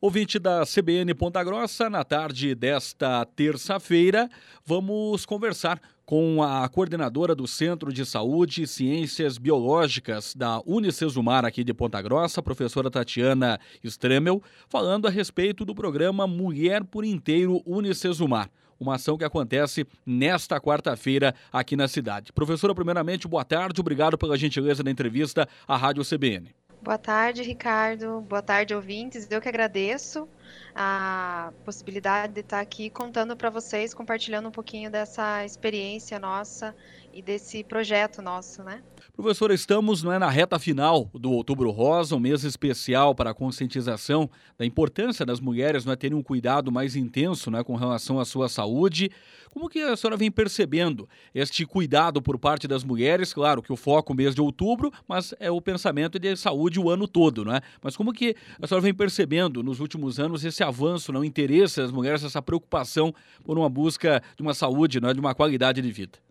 Ouvinte da CBN Ponta Grossa, na tarde desta terça-feira, vamos conversar com a coordenadora do Centro de Saúde e Ciências Biológicas da Unicesumar aqui de Ponta Grossa, professora Tatiana Stremel, falando a respeito do programa Mulher por Inteiro Unicesumar uma ação que acontece nesta quarta-feira aqui na cidade. Professora, primeiramente, boa tarde, obrigado pela gentileza da entrevista à Rádio CBN. Boa tarde, Ricardo. Boa tarde, ouvintes. Eu que agradeço a possibilidade de estar aqui contando para vocês, compartilhando um pouquinho dessa experiência nossa e desse projeto nosso, né? Professora, estamos não é, na reta final do Outubro Rosa, um mês especial para a conscientização da importância das mulheres não é, terem um cuidado mais intenso né, com relação à sua saúde. Como que a senhora vem percebendo este cuidado por parte das mulheres? Claro que o foco mês de outubro, mas é o pensamento de saúde o ano todo, não é? Mas como que a senhora vem percebendo nos últimos anos esse avanço, não, interesse das mulheres, essa preocupação por uma busca de uma saúde, não é, de uma qualidade de vida?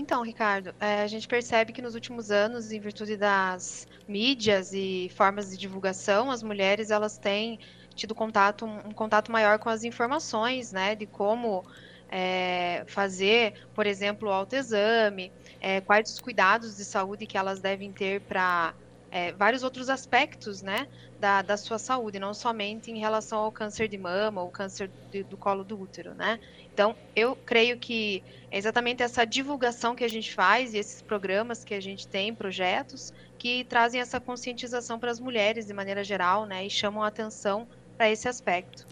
Então, Ricardo, é, a gente percebe que nos últimos anos, em virtude das mídias e formas de divulgação, as mulheres elas têm tido contato, um contato maior com as informações, né, de como é, fazer, por exemplo, o autoexame, é, quais os cuidados de saúde que elas devem ter para é, vários outros aspectos, né, da, da sua saúde, não somente em relação ao câncer de mama ou câncer de, do colo do útero, né? Então, eu creio que é exatamente essa divulgação que a gente faz e esses programas que a gente tem, projetos, que trazem essa conscientização para as mulheres de maneira geral, né, e chamam a atenção para esse aspecto.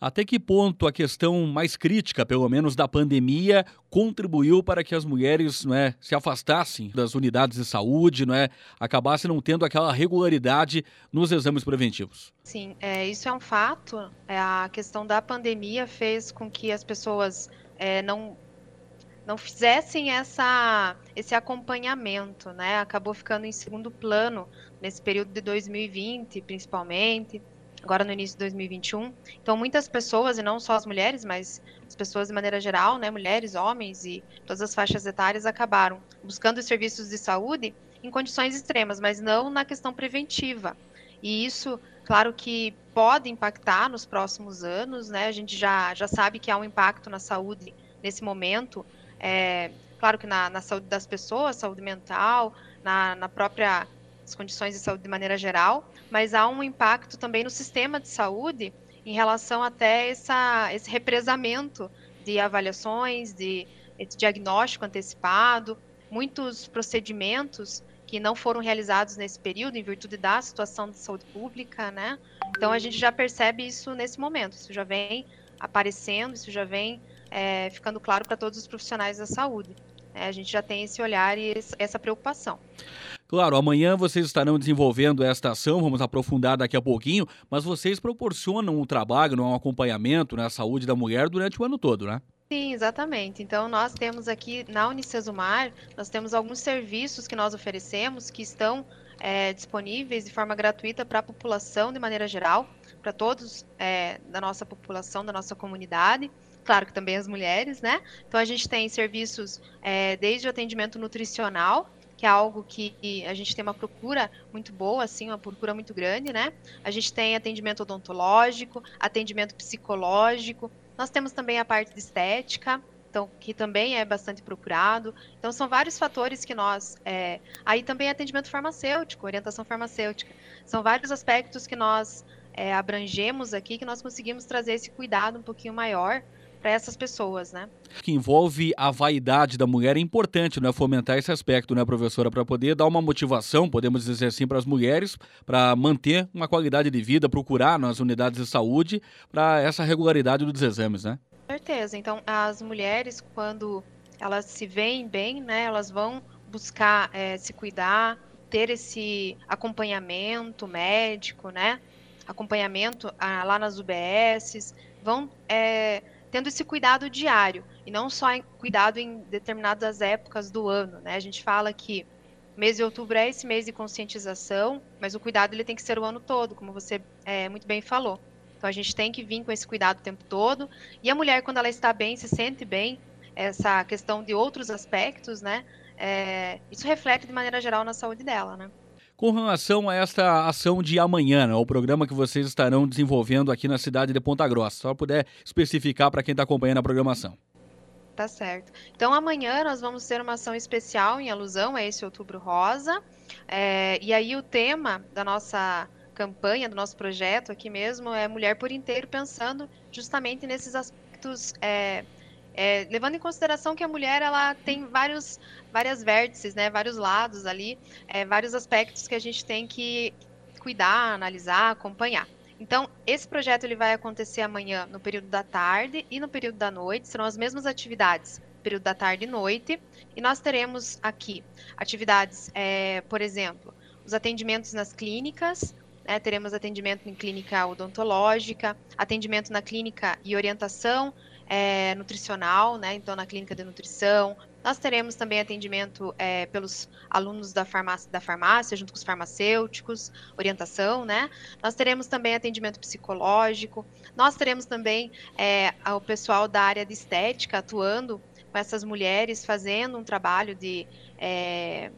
Até que ponto a questão mais crítica, pelo menos da pandemia, contribuiu para que as mulheres não é, se afastassem das unidades de saúde, não é, acabassem não tendo aquela regularidade nos exames preventivos? Sim, é, isso é um fato. É, a questão da pandemia fez com que as pessoas é, não não fizessem essa, esse acompanhamento, né? Acabou ficando em segundo plano nesse período de 2020, principalmente agora no início de 2021. Então, muitas pessoas, e não só as mulheres, mas as pessoas de maneira geral, né, mulheres, homens e todas as faixas etárias, acabaram buscando os serviços de saúde em condições extremas, mas não na questão preventiva. E isso, claro que pode impactar nos próximos anos, né? A gente já, já sabe que há um impacto na saúde nesse momento, é, claro que na, na saúde das pessoas, saúde mental, na, na própria as condições de saúde de maneira geral, mas há um impacto também no sistema de saúde em relação até essa, esse represamento de avaliações, de esse diagnóstico antecipado, muitos procedimentos que não foram realizados nesse período em virtude da situação de saúde pública, né? Então a gente já percebe isso nesse momento, isso já vem aparecendo, isso já vem é, ficando claro para todos os profissionais da saúde. É, a gente já tem esse olhar e essa preocupação. Claro, amanhã vocês estarão desenvolvendo esta ação, vamos aprofundar daqui a pouquinho, mas vocês proporcionam um trabalho, um acompanhamento na saúde da mulher durante o ano todo, né? Sim, exatamente. Então, nós temos aqui na Unicesumar, nós temos alguns serviços que nós oferecemos que estão é, disponíveis de forma gratuita para a população de maneira geral, para todos é, da nossa população, da nossa comunidade claro que também as mulheres, né? Então a gente tem serviços é, desde o atendimento nutricional, que é algo que a gente tem uma procura muito boa, assim, uma procura muito grande, né? A gente tem atendimento odontológico, atendimento psicológico, nós temos também a parte de estética, então, que também é bastante procurado. Então, são vários fatores que nós. É... Aí também atendimento farmacêutico, orientação farmacêutica. São vários aspectos que nós é, abrangemos aqui, que nós conseguimos trazer esse cuidado um pouquinho maior para essas pessoas, né? Que envolve a vaidade da mulher é importante, né? Fomentar esse aspecto, né, professora, para poder dar uma motivação, podemos dizer assim, para as mulheres, para manter uma qualidade de vida, procurar nas unidades de saúde para essa regularidade dos exames, né? Com certeza. Então, as mulheres, quando elas se veem bem, né, elas vão buscar é, se cuidar, ter esse acompanhamento médico, né? Acompanhamento ah, lá nas UBSs, vão é, tendo esse cuidado diário e não só em, cuidado em determinadas épocas do ano, né? A gente fala que mês de outubro é esse mês de conscientização, mas o cuidado ele tem que ser o ano todo, como você é, muito bem falou. Então a gente tem que vir com esse cuidado o tempo todo. E a mulher, quando ela está bem, se sente bem, essa questão de outros aspectos, né? É, isso reflete de maneira geral na saúde dela, né? Com relação a esta ação de amanhã, né, o programa que vocês estarão desenvolvendo aqui na cidade de Ponta Grossa, só puder especificar para quem está acompanhando a programação. Tá certo. Então amanhã nós vamos ter uma ação especial em alusão a esse Outubro Rosa. É, e aí o tema da nossa campanha, do nosso projeto aqui mesmo, é Mulher por Inteiro, pensando justamente nesses aspectos é, é, levando em consideração que a mulher ela tem vários, várias vértices, né, vários lados ali, é, vários aspectos que a gente tem que cuidar, analisar, acompanhar. Então, esse projeto ele vai acontecer amanhã no período da tarde e no período da noite, serão as mesmas atividades, período da tarde e noite, e nós teremos aqui atividades, é, por exemplo, os atendimentos nas clínicas, né, teremos atendimento em clínica odontológica, atendimento na clínica e orientação é, nutricional, né? Então, na clínica de nutrição. Nós teremos também atendimento é, pelos alunos da farmácia, da farmácia, junto com os farmacêuticos, orientação, né? Nós teremos também atendimento psicológico. Nós teremos também é, o pessoal da área de estética atuando com essas mulheres, fazendo um trabalho de é,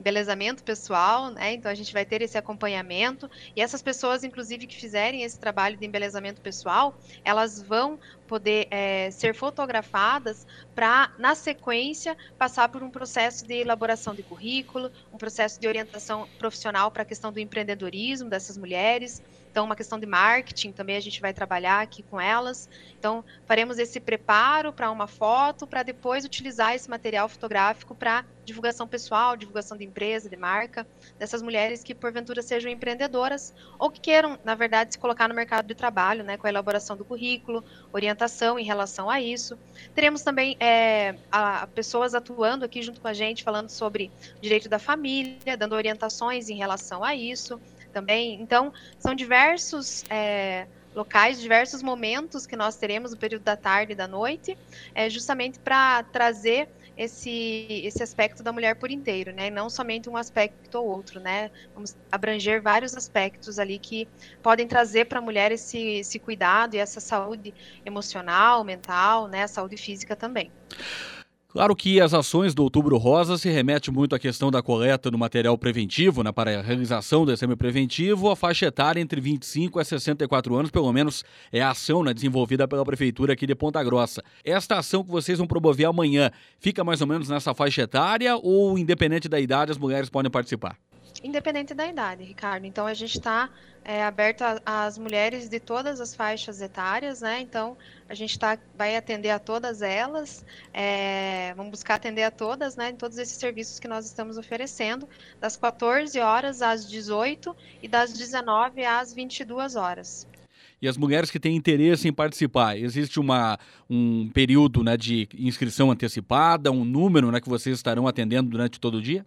embelezamento pessoal, né? Então a gente vai ter esse acompanhamento e essas pessoas, inclusive, que fizerem esse trabalho de embelezamento pessoal, elas vão poder é, ser fotografadas para, na sequência, passar por um processo de elaboração de currículo, um processo de orientação profissional para a questão do empreendedorismo dessas mulheres. Então, uma questão de marketing também a gente vai trabalhar aqui com elas. Então, faremos esse preparo para uma foto, para depois utilizar esse material fotográfico para divulgação pessoal, divulgação de empresa, de marca, dessas mulheres que porventura sejam empreendedoras ou que queiram, na verdade, se colocar no mercado de trabalho, né, com a elaboração do currículo, orientação em relação a isso. Teremos também é, a, pessoas atuando aqui junto com a gente, falando sobre direito da família, dando orientações em relação a isso também. Então, são diversos é, locais, diversos momentos que nós teremos no período da tarde e da noite, é, justamente para trazer esse, esse aspecto da mulher por inteiro, né? Não somente um aspecto ou outro, né? Vamos abranger vários aspectos ali que podem trazer para a mulher esse, esse cuidado e essa saúde emocional, mental, né? Saúde física também. Claro que as ações do Outubro Rosa se remetem muito à questão da coleta do material preventivo, né, para a realização do exame preventivo, a faixa etária entre 25 a 64 anos, pelo menos é a ação né, desenvolvida pela Prefeitura aqui de Ponta Grossa. Esta ação que vocês vão promover amanhã fica mais ou menos nessa faixa etária ou, independente da idade, as mulheres podem participar? Independente da idade, Ricardo. Então a gente está é, aberto às mulheres de todas as faixas etárias, né? Então a gente tá, vai atender a todas elas, é, vamos buscar atender a todas, né? Em todos esses serviços que nós estamos oferecendo, das 14 horas às 18 e das 19 às 22 horas. E as mulheres que têm interesse em participar, existe uma, um período né, de inscrição antecipada, um número né, que vocês estarão atendendo durante todo o dia?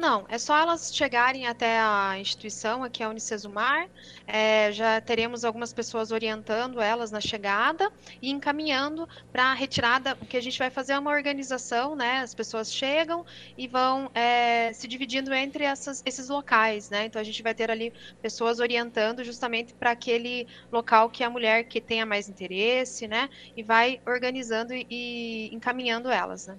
Não, é só elas chegarem até a instituição, aqui a Unicesumar, é, já teremos algumas pessoas orientando elas na chegada e encaminhando para a retirada, o que a gente vai fazer é uma organização, né? As pessoas chegam e vão é, se dividindo entre essas, esses locais, né? Então a gente vai ter ali pessoas orientando justamente para aquele local que a mulher que tenha mais interesse, né? E vai organizando e, e encaminhando elas, né?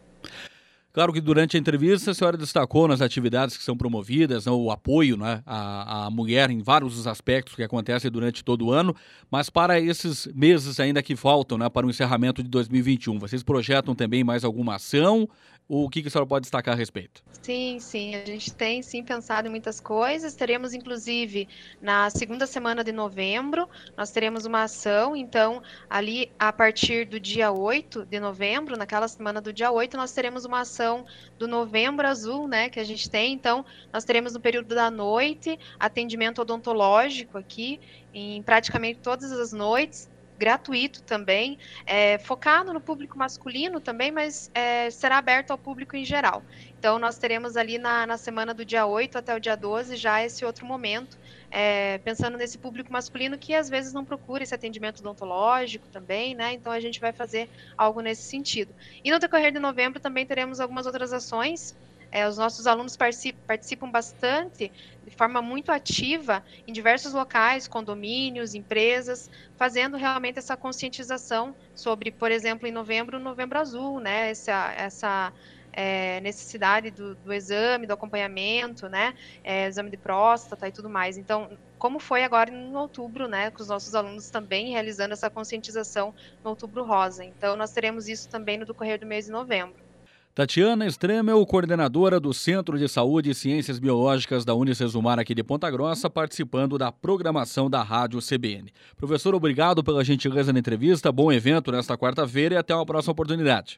Claro que durante a entrevista a senhora destacou nas atividades que são promovidas, né, o apoio né, à, à, mulher em vários aspectos que acontecem durante todo o ano, mas para esses meses ainda que faltam né, para o encerramento de 2021, vocês projetam também mais alguma ação? O que, que a senhora pode destacar a respeito? Sim, sim, a gente tem sim pensado em muitas coisas. Teremos, inclusive, na segunda semana de novembro, nós teremos uma ação. Então, ali a partir do dia 8 de novembro, naquela semana do dia 8, nós teremos uma ação do Novembro Azul, né? Que a gente tem. Então, nós teremos no período da noite atendimento odontológico aqui, em praticamente todas as noites gratuito também, é, focado no público masculino também, mas é, será aberto ao público em geral. Então, nós teremos ali na, na semana do dia 8 até o dia 12 já esse outro momento, é, pensando nesse público masculino que às vezes não procura esse atendimento odontológico também, né? Então, a gente vai fazer algo nesse sentido. E no decorrer de novembro também teremos algumas outras ações é, os nossos alunos participam bastante, de forma muito ativa, em diversos locais, condomínios, empresas, fazendo realmente essa conscientização sobre, por exemplo, em novembro, Novembro Azul, né? Essa, essa é, necessidade do, do, exame, do acompanhamento, né? É, exame de próstata e tudo mais. Então, como foi agora em outubro, né? Com os nossos alunos também realizando essa conscientização no Outubro Rosa. Então, nós teremos isso também no decorrer do mês de novembro. Tatiana Stremel, coordenadora do Centro de Saúde e Ciências Biológicas da Unicesumar aqui de Ponta Grossa, participando da programação da Rádio CBN. Professor, obrigado pela gentileza na entrevista, bom evento nesta quarta-feira e até uma próxima oportunidade.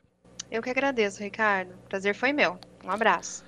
Eu que agradeço, Ricardo. Prazer foi meu. Um abraço.